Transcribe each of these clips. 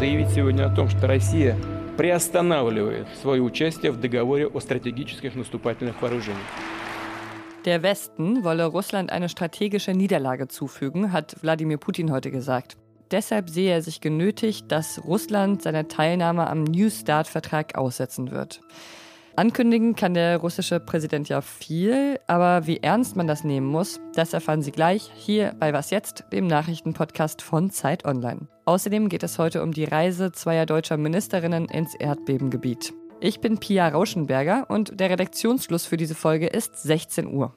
заявить сегодня о том, что Россия приостанавливает свое участие в договоре о стратегических наступательных вооружениях. Der Westen wolle Russland eine strategische Niederlage zufügen, hat Wladimir Putin heute gesagt. Deshalb sehe er sich genötigt, dass Russland seine Teilnahme am New Start-Vertrag aussetzen wird. Ankündigen kann der russische Präsident ja viel, aber wie ernst man das nehmen muss, das erfahren Sie gleich hier bei Was jetzt, dem Nachrichtenpodcast von Zeit Online. Außerdem geht es heute um die Reise zweier deutscher Ministerinnen ins Erdbebengebiet. Ich bin Pia Rauschenberger und der Redaktionsschluss für diese Folge ist 16 Uhr.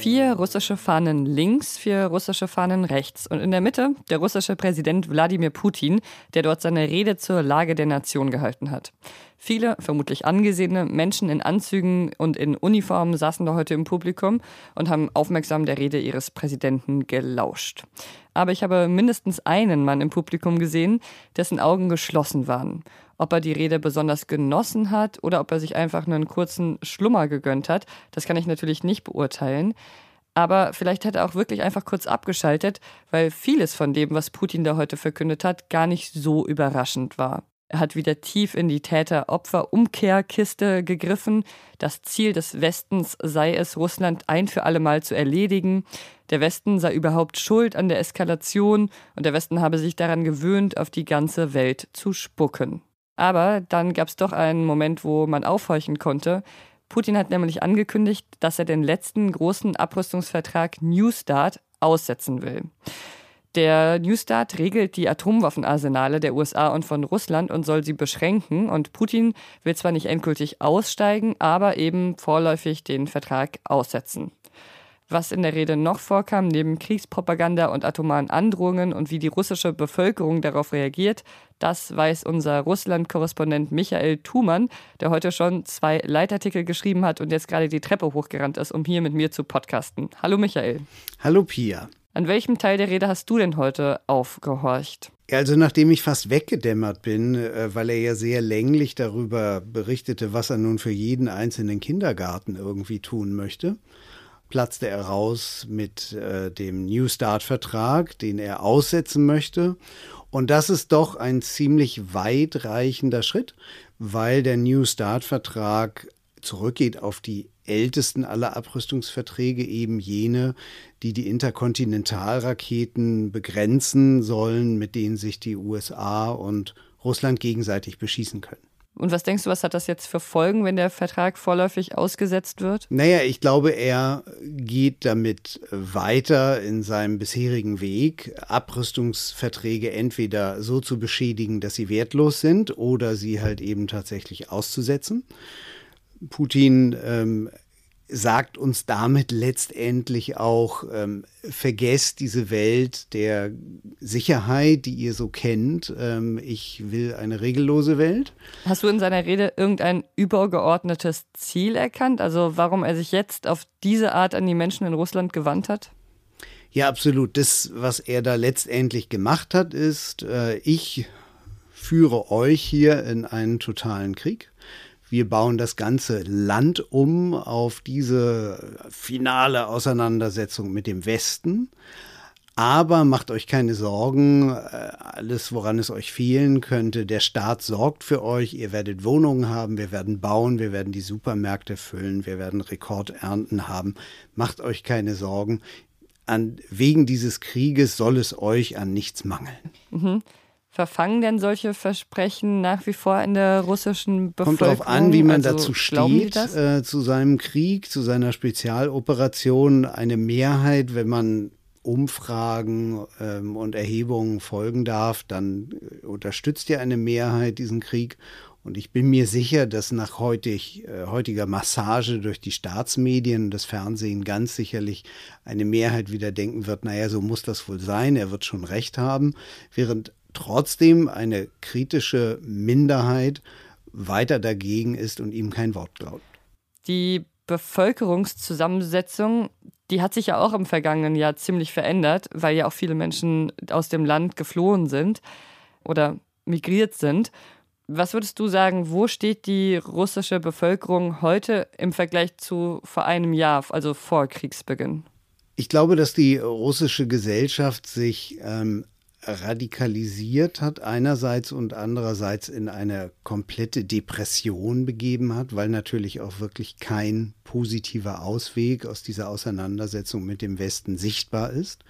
Vier russische Fahnen links, vier russische Fahnen rechts und in der Mitte der russische Präsident Wladimir Putin, der dort seine Rede zur Lage der Nation gehalten hat. Viele, vermutlich angesehene Menschen in Anzügen und in Uniformen saßen da heute im Publikum und haben aufmerksam der Rede ihres Präsidenten gelauscht. Aber ich habe mindestens einen Mann im Publikum gesehen, dessen Augen geschlossen waren. Ob er die Rede besonders genossen hat oder ob er sich einfach nur einen kurzen Schlummer gegönnt hat, das kann ich natürlich nicht beurteilen. Aber vielleicht hat er auch wirklich einfach kurz abgeschaltet, weil vieles von dem, was Putin da heute verkündet hat, gar nicht so überraschend war. Er hat wieder tief in die Täter-Opfer-Umkehrkiste gegriffen. Das Ziel des Westens sei es, Russland ein für alle Mal zu erledigen. Der Westen sei überhaupt schuld an der Eskalation und der Westen habe sich daran gewöhnt, auf die ganze Welt zu spucken. Aber dann gab es doch einen Moment, wo man aufhorchen konnte. Putin hat nämlich angekündigt, dass er den letzten großen Abrüstungsvertrag New Start aussetzen will. Der New Start regelt die Atomwaffenarsenale der USA und von Russland und soll sie beschränken. Und Putin will zwar nicht endgültig aussteigen, aber eben vorläufig den Vertrag aussetzen. Was in der Rede noch vorkam, neben Kriegspropaganda und atomaren Androhungen und wie die russische Bevölkerung darauf reagiert, das weiß unser Russland-Korrespondent Michael Thumann, der heute schon zwei Leitartikel geschrieben hat und jetzt gerade die Treppe hochgerannt ist, um hier mit mir zu podcasten. Hallo Michael. Hallo Pia. An welchem Teil der Rede hast du denn heute aufgehorcht? Also nachdem ich fast weggedämmert bin, äh, weil er ja sehr länglich darüber berichtete, was er nun für jeden einzelnen Kindergarten irgendwie tun möchte, platzte er raus mit äh, dem New Start-Vertrag, den er aussetzen möchte. Und das ist doch ein ziemlich weitreichender Schritt, weil der New Start-Vertrag zurückgeht auf die ältesten aller Abrüstungsverträge, eben jene, die die Interkontinentalraketen begrenzen sollen, mit denen sich die USA und Russland gegenseitig beschießen können. Und was denkst du, was hat das jetzt für Folgen, wenn der Vertrag vorläufig ausgesetzt wird? Naja, ich glaube, er geht damit weiter in seinem bisherigen Weg, Abrüstungsverträge entweder so zu beschädigen, dass sie wertlos sind oder sie halt eben tatsächlich auszusetzen. Putin ähm, sagt uns damit letztendlich auch, ähm, vergesst diese Welt der Sicherheit, die ihr so kennt. Ähm, ich will eine regellose Welt. Hast du in seiner Rede irgendein übergeordnetes Ziel erkannt? Also warum er sich jetzt auf diese Art an die Menschen in Russland gewandt hat? Ja, absolut. Das, was er da letztendlich gemacht hat, ist, äh, ich führe euch hier in einen totalen Krieg. Wir bauen das ganze Land um auf diese finale Auseinandersetzung mit dem Westen. Aber macht euch keine Sorgen, äh, alles, woran es euch fehlen könnte, der Staat sorgt für euch. Ihr werdet Wohnungen haben, wir werden bauen, wir werden die Supermärkte füllen, wir werden Rekordernten haben. Macht euch keine Sorgen. An, wegen dieses Krieges soll es euch an nichts mangeln. Mhm. Verfangen denn solche Versprechen nach wie vor in der russischen Bevölkerung? Kommt darauf an, wie man also, dazu steht, äh, zu seinem Krieg, zu seiner Spezialoperation. Eine Mehrheit, wenn man Umfragen ähm, und Erhebungen folgen darf, dann äh, unterstützt ja eine Mehrheit diesen Krieg. Und ich bin mir sicher, dass nach heutig, äh, heutiger Massage durch die Staatsmedien und das Fernsehen ganz sicherlich eine Mehrheit wieder denken wird, naja, so muss das wohl sein, er wird schon recht haben, während trotzdem eine kritische Minderheit weiter dagegen ist und ihm kein Wort glaubt. Die Bevölkerungszusammensetzung, die hat sich ja auch im vergangenen Jahr ziemlich verändert, weil ja auch viele Menschen aus dem Land geflohen sind oder migriert sind. Was würdest du sagen, wo steht die russische Bevölkerung heute im Vergleich zu vor einem Jahr, also vor Kriegsbeginn? Ich glaube, dass die russische Gesellschaft sich ähm, radikalisiert hat einerseits und andererseits in eine komplette Depression begeben hat, weil natürlich auch wirklich kein positiver Ausweg aus dieser Auseinandersetzung mit dem Westen sichtbar ist.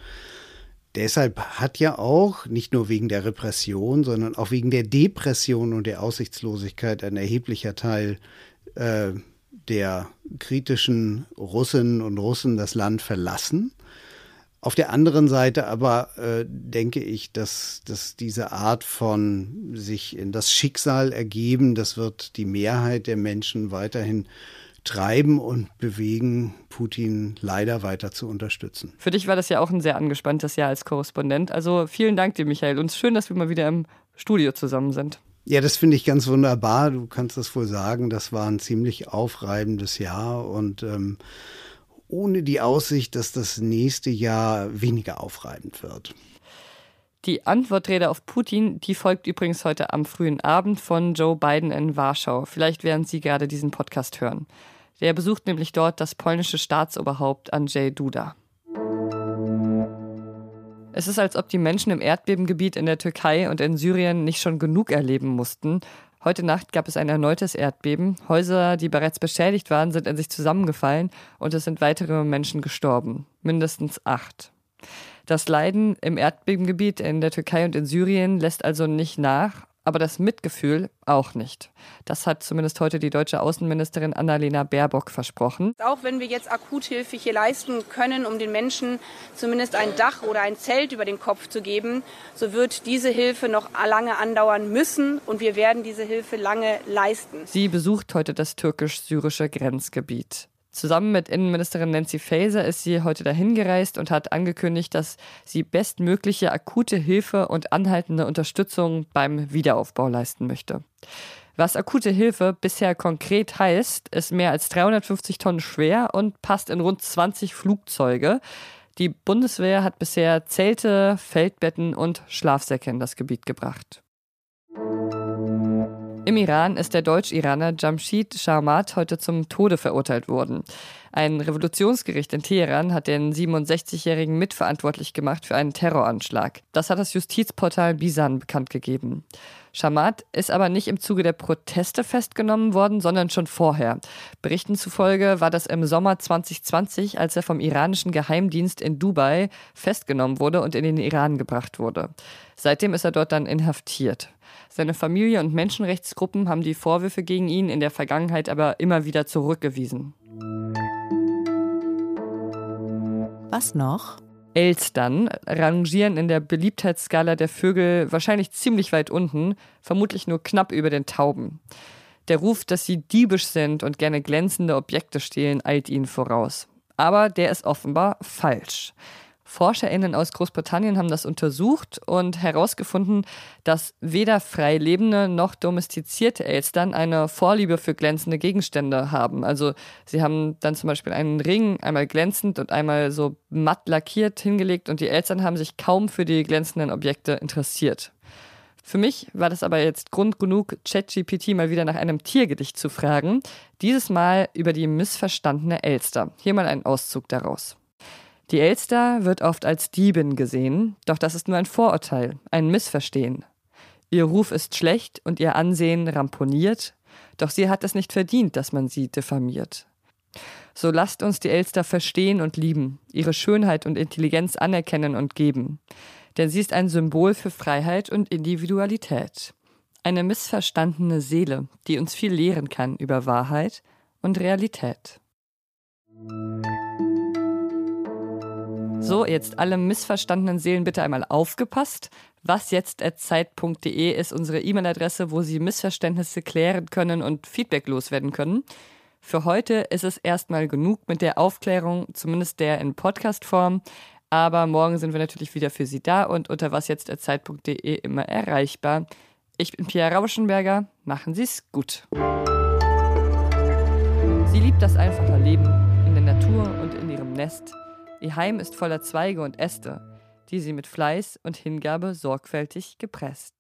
Deshalb hat ja auch, nicht nur wegen der Repression, sondern auch wegen der Depression und der Aussichtslosigkeit ein erheblicher Teil äh, der kritischen Russinnen und Russen das Land verlassen. Auf der anderen Seite aber äh, denke ich, dass, dass diese Art von sich in das Schicksal ergeben, das wird die Mehrheit der Menschen weiterhin treiben und bewegen, Putin leider weiter zu unterstützen. Für dich war das ja auch ein sehr angespanntes Jahr als Korrespondent. Also vielen Dank dir, Michael. Und schön, dass wir mal wieder im Studio zusammen sind. Ja, das finde ich ganz wunderbar. Du kannst das wohl sagen. Das war ein ziemlich aufreibendes Jahr und ähm, ohne die Aussicht, dass das nächste Jahr weniger aufreibend wird. Die Antwortrede auf Putin, die folgt übrigens heute am frühen Abend von Joe Biden in Warschau. Vielleicht werden Sie gerade diesen Podcast hören. Der besucht nämlich dort das polnische Staatsoberhaupt Andrzej Duda. Es ist, als ob die Menschen im Erdbebengebiet in der Türkei und in Syrien nicht schon genug erleben mussten. Heute Nacht gab es ein erneutes Erdbeben. Häuser, die bereits beschädigt waren, sind in sich zusammengefallen und es sind weitere Menschen gestorben. Mindestens acht. Das Leiden im Erdbebengebiet in der Türkei und in Syrien lässt also nicht nach aber das Mitgefühl auch nicht. Das hat zumindest heute die deutsche Außenministerin Annalena Baerbock versprochen. Auch wenn wir jetzt Akuthilfe hier leisten können, um den Menschen zumindest ein Dach oder ein Zelt über den Kopf zu geben, so wird diese Hilfe noch lange andauern müssen und wir werden diese Hilfe lange leisten. Sie besucht heute das türkisch-syrische Grenzgebiet. Zusammen mit Innenministerin Nancy Faeser ist sie heute dahin gereist und hat angekündigt, dass sie bestmögliche akute Hilfe und anhaltende Unterstützung beim Wiederaufbau leisten möchte. Was akute Hilfe bisher konkret heißt, ist mehr als 350 Tonnen schwer und passt in rund 20 Flugzeuge. Die Bundeswehr hat bisher Zelte, Feldbetten und Schlafsäcke in das Gebiet gebracht. Im Iran ist der Deutsch-Iraner Jamshid Sharmat heute zum Tode verurteilt worden. Ein Revolutionsgericht in Teheran hat den 67-Jährigen mitverantwortlich gemacht für einen Terroranschlag. Das hat das Justizportal Bisan bekannt gegeben. Shamat ist aber nicht im Zuge der Proteste festgenommen worden, sondern schon vorher. Berichten zufolge war das im Sommer 2020, als er vom iranischen Geheimdienst in Dubai festgenommen wurde und in den Iran gebracht wurde. Seitdem ist er dort dann inhaftiert. Seine Familie und Menschenrechtsgruppen haben die Vorwürfe gegen ihn in der Vergangenheit aber immer wieder zurückgewiesen. Was noch? Elstern rangieren in der Beliebtheitsskala der Vögel wahrscheinlich ziemlich weit unten, vermutlich nur knapp über den Tauben. Der Ruf, dass sie diebisch sind und gerne glänzende Objekte stehlen, eilt ihnen voraus. Aber der ist offenbar falsch. ForscherInnen aus Großbritannien haben das untersucht und herausgefunden, dass weder frei lebende noch domestizierte Elstern eine Vorliebe für glänzende Gegenstände haben. Also sie haben dann zum Beispiel einen Ring einmal glänzend und einmal so matt lackiert hingelegt und die Elstern haben sich kaum für die glänzenden Objekte interessiert. Für mich war das aber jetzt Grund genug, ChatGPT mal wieder nach einem Tiergedicht zu fragen. Dieses Mal über die missverstandene Elster. Hier mal ein Auszug daraus. Die Elster wird oft als Diebin gesehen, doch das ist nur ein Vorurteil, ein Missverstehen. Ihr Ruf ist schlecht und ihr Ansehen ramponiert, doch sie hat es nicht verdient, dass man sie diffamiert. So lasst uns die Elster verstehen und lieben, ihre Schönheit und Intelligenz anerkennen und geben. Denn sie ist ein Symbol für Freiheit und Individualität. Eine missverstandene Seele, die uns viel lehren kann über Wahrheit und Realität. So, jetzt alle missverstandenen Seelen bitte einmal aufgepasst. Was jetzt zeit.de ist unsere E-Mail-Adresse, wo Sie Missverständnisse klären können und Feedback loswerden können. Für heute ist es erstmal genug mit der Aufklärung, zumindest der in Podcast-Form. Aber morgen sind wir natürlich wieder für Sie da und unter wasjetzt.zeit.de immer erreichbar. Ich bin Pia Rauschenberger. Machen Sie es gut. Sie liebt das einfache Leben in der Natur und in ihrem Nest. Ihr Heim ist voller Zweige und Äste, die sie mit Fleiß und Hingabe sorgfältig gepresst.